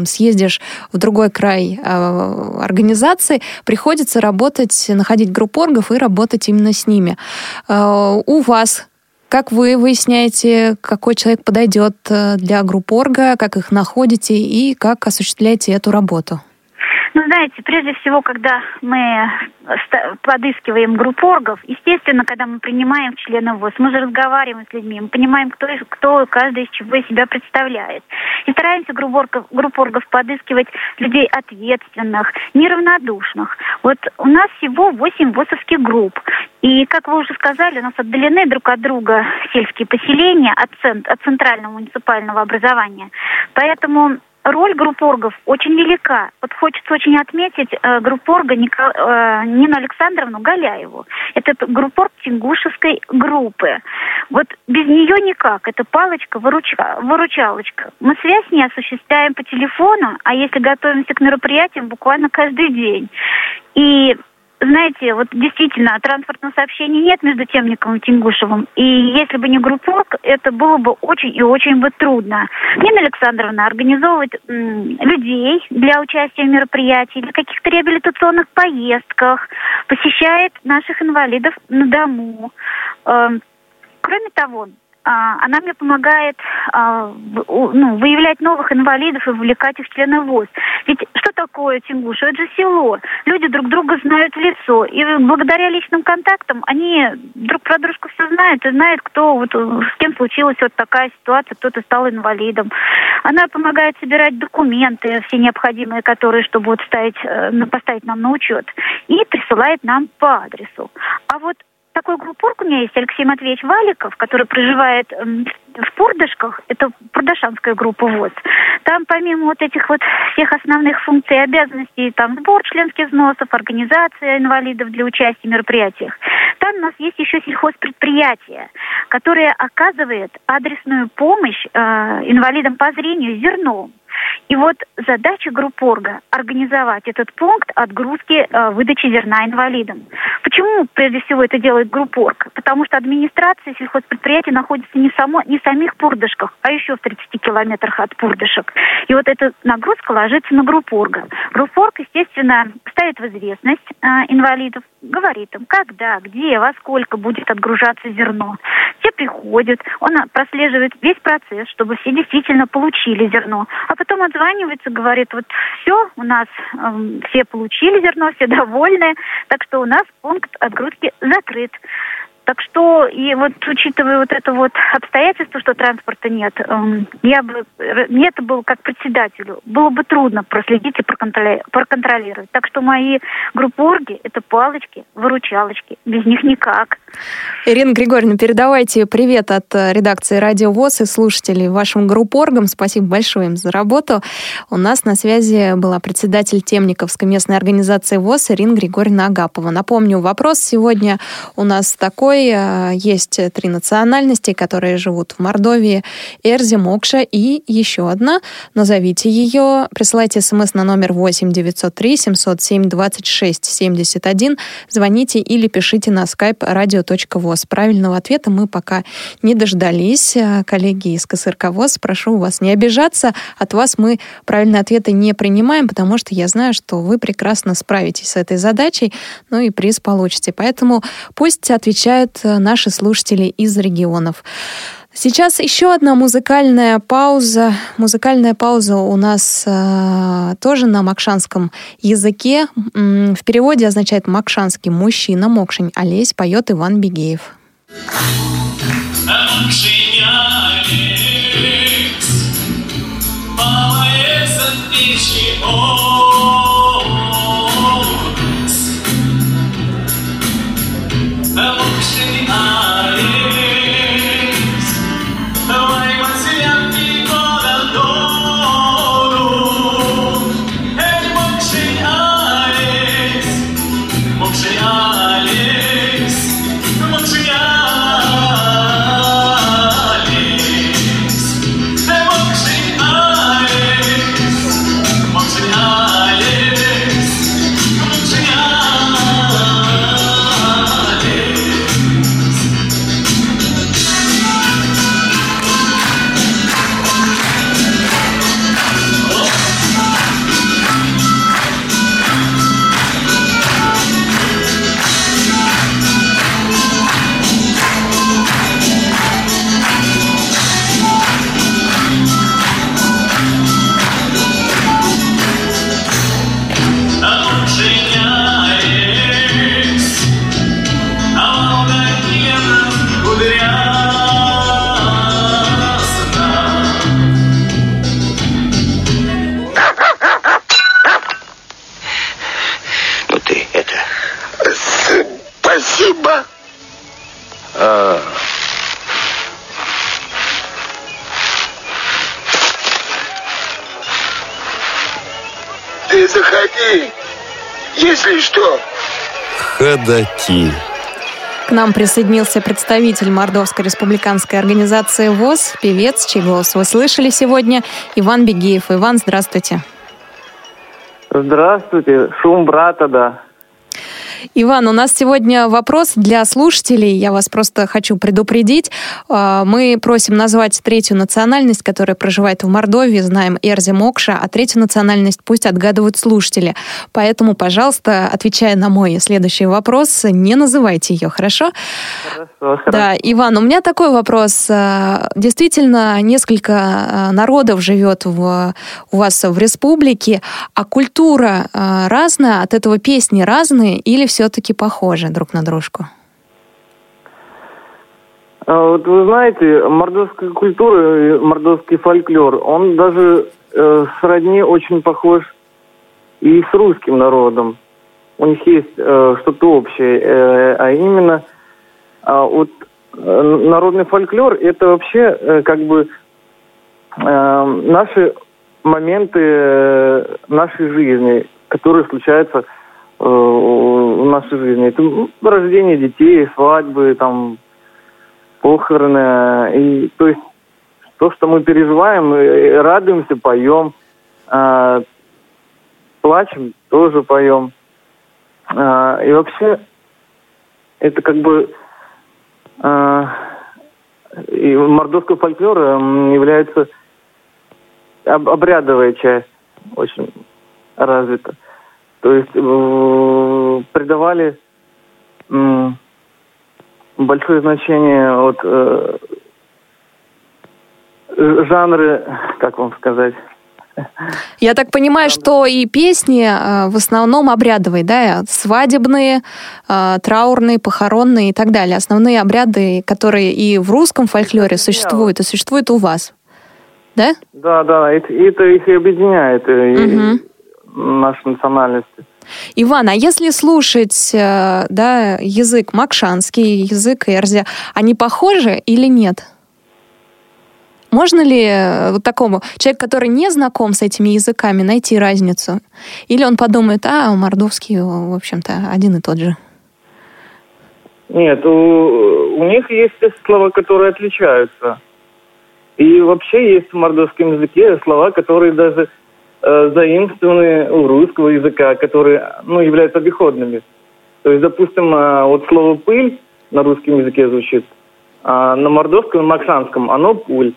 съездишь в другой край э, организации, приходится работать, находить группоргов и работать именно с ними. Э, у вас как вы выясняете, какой человек подойдет для группорга, как их находите и как осуществляете эту работу? Ну, знаете, прежде всего, когда мы подыскиваем группоргов, естественно, когда мы принимаем членов ВОЗ, мы же разговариваем с людьми, мы понимаем, кто, кто каждый из чего себя представляет. И стараемся группоргов, группоргов подыскивать людей ответственных, неравнодушных. Вот у нас всего 8 ВОЗовских групп. И, как вы уже сказали, у нас отдалены друг от друга сельские поселения от, цент, от центрального муниципального образования. Поэтому роль группоргов очень велика. Вот хочется очень отметить э, группорга Ника, э, Нину Александровну Галяеву. Это группорг Тенгушевской группы. Вот без нее никак. Это палочка, выруча, выручалочка. Мы связь с ней осуществляем по телефону, а если готовимся к мероприятиям, буквально каждый день. И знаете, вот действительно, транспортного сообщения нет между Темником и Тенгушевым. И если бы не группорг, это было бы очень и очень бы трудно. Нина Александровна организовывает м, людей для участия в мероприятии, для каких-то реабилитационных поездках, посещает наших инвалидов на дому. Э, кроме того, она мне помогает а, ну, выявлять новых инвалидов и вовлекать их в члены ВОЗ. Ведь что такое Тенгуша? Это же село. Люди друг друга знают в лицо. И благодаря личным контактам они друг про дружку все знают и знают, кто вот с кем случилась вот такая ситуация, кто-то стал инвалидом. Она помогает собирать документы, все необходимые, которые, чтобы вот ставить, э, поставить нам на учет, и присылает нам по адресу. А вот такой группорг у меня есть, Алексей Матвеевич Валиков, который проживает в Пурдышках, это Пурдашанская группа ВОЗ. Там помимо вот этих вот всех основных функций и обязанностей, там сбор членских взносов, организация инвалидов для участия в мероприятиях, там у нас есть еще сельхозпредприятие, которое оказывает адресную помощь э, инвалидам по зрению зерном. И вот задача группорга – организовать этот пункт отгрузки э, выдачи зерна инвалидам. Почему, прежде всего, это делает группорг? Потому что администрация сельхозпредприятия находится не, само, не в самих Пурдышках, а еще в 30 километрах от Пурдышек. И вот эта нагрузка ложится на группорга. Группорг, естественно, ставит в известность э, инвалидов, говорит им, когда, где, во сколько будет отгружаться зерно. Все приходят, он прослеживает весь процесс, чтобы все действительно получили зерно. А потом отзванивается, говорит, вот все, у нас э, все получили зерно, все довольны, так что у нас пункт отгрузки закрыт. Так что, и вот учитывая вот это вот обстоятельство, что транспорта нет, эм, я бы, мне это было как председателю, было бы трудно проследить и проконтролировать. Так что мои группорги – это палочки, выручалочки, без них никак. Ирина Григорьевна, передавайте привет от э, редакции «Радио ВОЗ» и слушателей вашим группоргам. Спасибо большое им за работу. У нас на связи была председатель Темниковской местной организации ВОЗ Ирина Григорьевна Агапова. Напомню, вопрос сегодня у нас такой другой. Э, есть три национальности, которые живут в Мордовии. Эрзи, Мокша и еще одна. Назовите ее. Присылайте смс на номер 8 903 707 26 71. Звоните или пишите на skype radio.voz. Правильного ответа мы пока не дождались. Э, коллеги из КСРК ВОЗ, прошу вас не обижаться. От вас мы правильные ответы не принимаем, потому что я знаю, что вы прекрасно справитесь с этой задачей, ну и приз получите. Поэтому пусть отвечают присылают э, наши слушатели из регионов. Сейчас еще одна музыкальная пауза. Музыкальная пауза у нас э, тоже на макшанском языке. В переводе означает «макшанский мужчина». Мокшень Олесь поет Иван Бигеев. Ну Ходаки. К нам присоединился представитель Мордовской республиканской организации ВОЗ, певец, чей голос вы слышали сегодня, Иван Бегиев. Иван, здравствуйте. Здравствуйте, шум брата, да. Иван, у нас сегодня вопрос для слушателей. Я вас просто хочу предупредить. А, Мы просим назвать третью национальность, которая проживает в Мордовии. Знаем Эрзи Мокша, а третью национальность пусть отгадывают слушатели. Поэтому, пожалуйста, отвечая на мой следующий вопрос, не называйте ее, хорошо? Хорошо, Да, Иван, у меня такой вопрос. А, Действительно, несколько а, народов живет в, у вас в республике, а культура разная, от этого песни разные или все-таки похожи друг на дружку? А Вот вы знаете, мордовская культура, мордовский фольклор, он даже э, сродни очень похож и с русским народом. У них есть э, что-то общее, э, а именно а вот э, народный фольклор это вообще э, как бы э, наши моменты э, нашей жизни, которые случаются э, в нашей жизни. Это ну, рождение детей, свадьбы, там похороны. И то есть то, что мы переживаем, э, радуемся, поем, а, плачем, тоже поем. А, и вообще это как бы а, и мордовского фольклора м, является об- обрядовая часть очень развита. То есть э, придавали м, большое значение вот э, э, жанры, как вам сказать, Я так понимаю, что и песни э, в основном обрядовые, да, свадебные, э, траурные, похоронные и так далее. Основные обряды, которые и в русском фольклоре существуют, и существуют у вас. Да? Да, да, это, это их и объединяет, э, наши национальности. Иван, а если слушать э, да, язык макшанский, язык эрзи, они похожи или нет? Можно ли э, вот такому человеку, который не знаком с этими языками, найти разницу? Или он подумает, а, мордовский, в общем-то, один и тот же? Нет, у, у них есть слова, которые отличаются. И вообще есть в мордовском языке слова, которые даже э, заимствованы у русского языка, которые ну, являются обиходными. То есть, допустим, э, вот слово «пыль» на русском языке звучит, а на мордовском и максанском оно «пуль».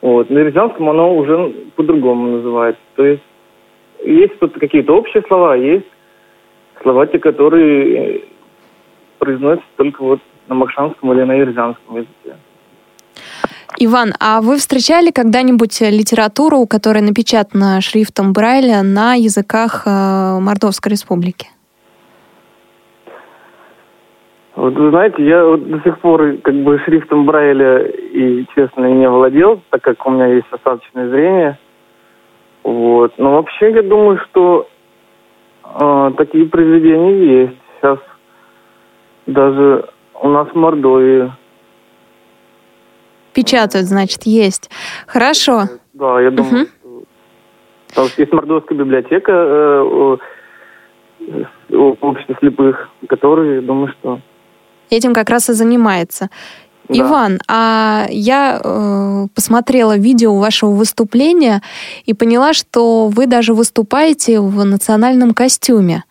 Вот. На рязанском оно уже по-другому называется. То есть есть тут какие-то общие слова, а есть слова, те, которые э, произносятся только вот на макшанском или на ирзянском языке. Иван, а вы встречали когда-нибудь литературу, которая напечатана шрифтом Брайля на языках э, Мордовской республики? Вот вы знаете, я вот до сих пор как бы шрифтом Брайля и, честно, не владел, так как у меня есть остаточное зрение. Вот. Но вообще я думаю, что э, такие произведения есть. Сейчас даже у нас в Мордовии. Печатают, значит, есть. Хорошо. Да, я думаю, Мгм. Потому что есть Мордовская библиотека э, о- общества слепых, которые, думаю, что... Этим как раз и занимается. Да. Иван, а я э, посмотрела видео вашего выступления и поняла, что вы даже выступаете в национальном костюме.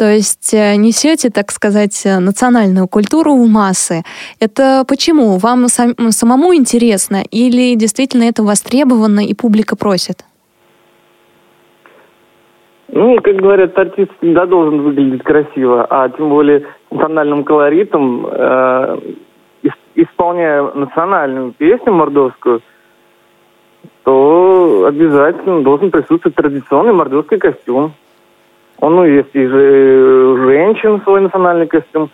То есть э, несете, так сказать, э, национальную культуру в массы. Это почему? Вам сам- самому интересно или действительно это востребовано и публика просит? Ну, как говорят, артист всегда должен выглядеть красиво, а тем более национальным колоритом, э, ис- исполняя национальную песню мордовскую, то обязательно должен присутствовать традиционный мордовский костюм. Он ну, есть и у женщин свой национальный костюм,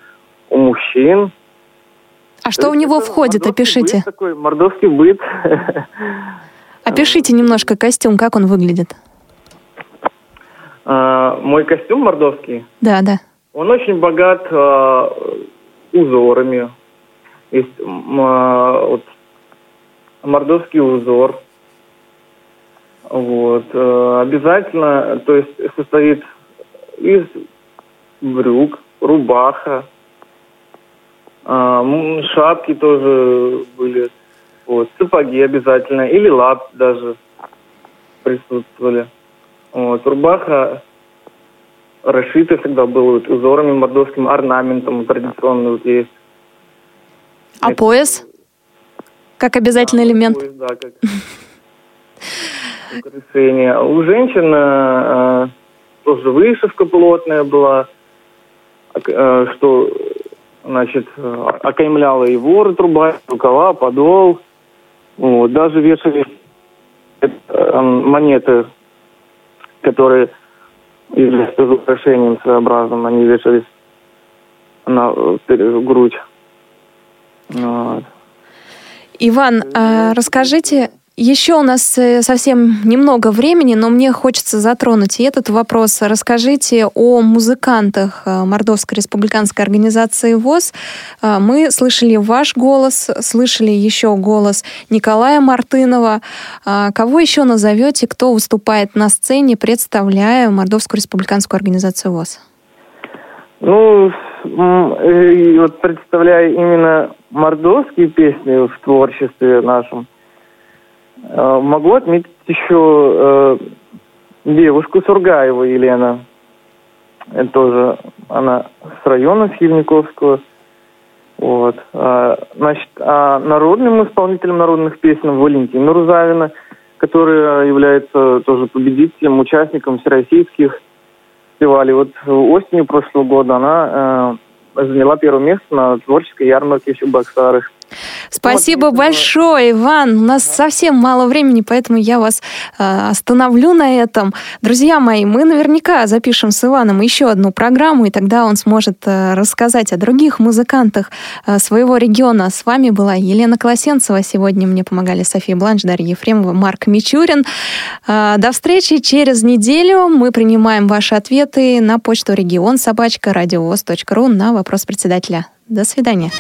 у мужчин. А что в него входит? Опишите. Быт такой, мордовский быт. Опишите немножко костюм, как он выглядит. А, Мой костюм мордовский, Да, да. Он очень богат э, узорами. Есть э, вот, мордовский узор. Вот. э, обязательно, то есть состоит из брюк, рубаха, э, м, шапки тоже были, вот, сапоги обязательно, или лап даже присутствовали. Вот, рубаха расшита всегда была вот, узорами, мордовским орнаментом традиционный вот есть. А пояс? Как обязательный элемент? Пояс, да, как украшение. У женщин э, тоже вышивка плотная была, ок- э, что, значит, э, окаймляла и ворот труба, рукава, подол. Вот, даже вешали э, монеты, которые являются украшением своеобразным, они вешались на грудь. Вот. Иван, а, расскажите, еще у нас э, совсем немного времени, но мне хочется затронуть и этот вопрос. Расскажите о музыкантах э, Мордовской республиканской организации ВОЗ. А, Мы слышали ваш голос, слышали еще голос Николая Мартынова. Кого еще назовете, кто выступает на сцене, представляя Мордовскую республиканскую организацию ВОЗ? Ну, э, вот представляя именно мордовские песни в творчестве нашем, э, могу отметить еще э, девушку Сургаева Елена. Это тоже она с района Схильниковского. Вот. А, значит, а народным исполнителем народных песен Валентина Рузавина, которая является тоже победителем, участником всероссийских фестивалей. Вот осенью прошлого года она э, заняла первое место на творческой ярмарке в Чебоксарах. Спасибо большое, Иван. У нас совсем мало времени, поэтому я вас э, остановлю на этом. Друзья мои, мы наверняка запишем с Иваном еще одну программу, и тогда он сможет э, рассказать о других музыкантах э, своего региона. С вами была Елена Колосенцева. Сегодня мне помогали София Бланш, Дарья Ефремова, Марк Мичурин. Э, до встречи через неделю. Мы принимаем ваши ответы на почту регион собачка радиовоз.ру на вопрос председателя. До свидания.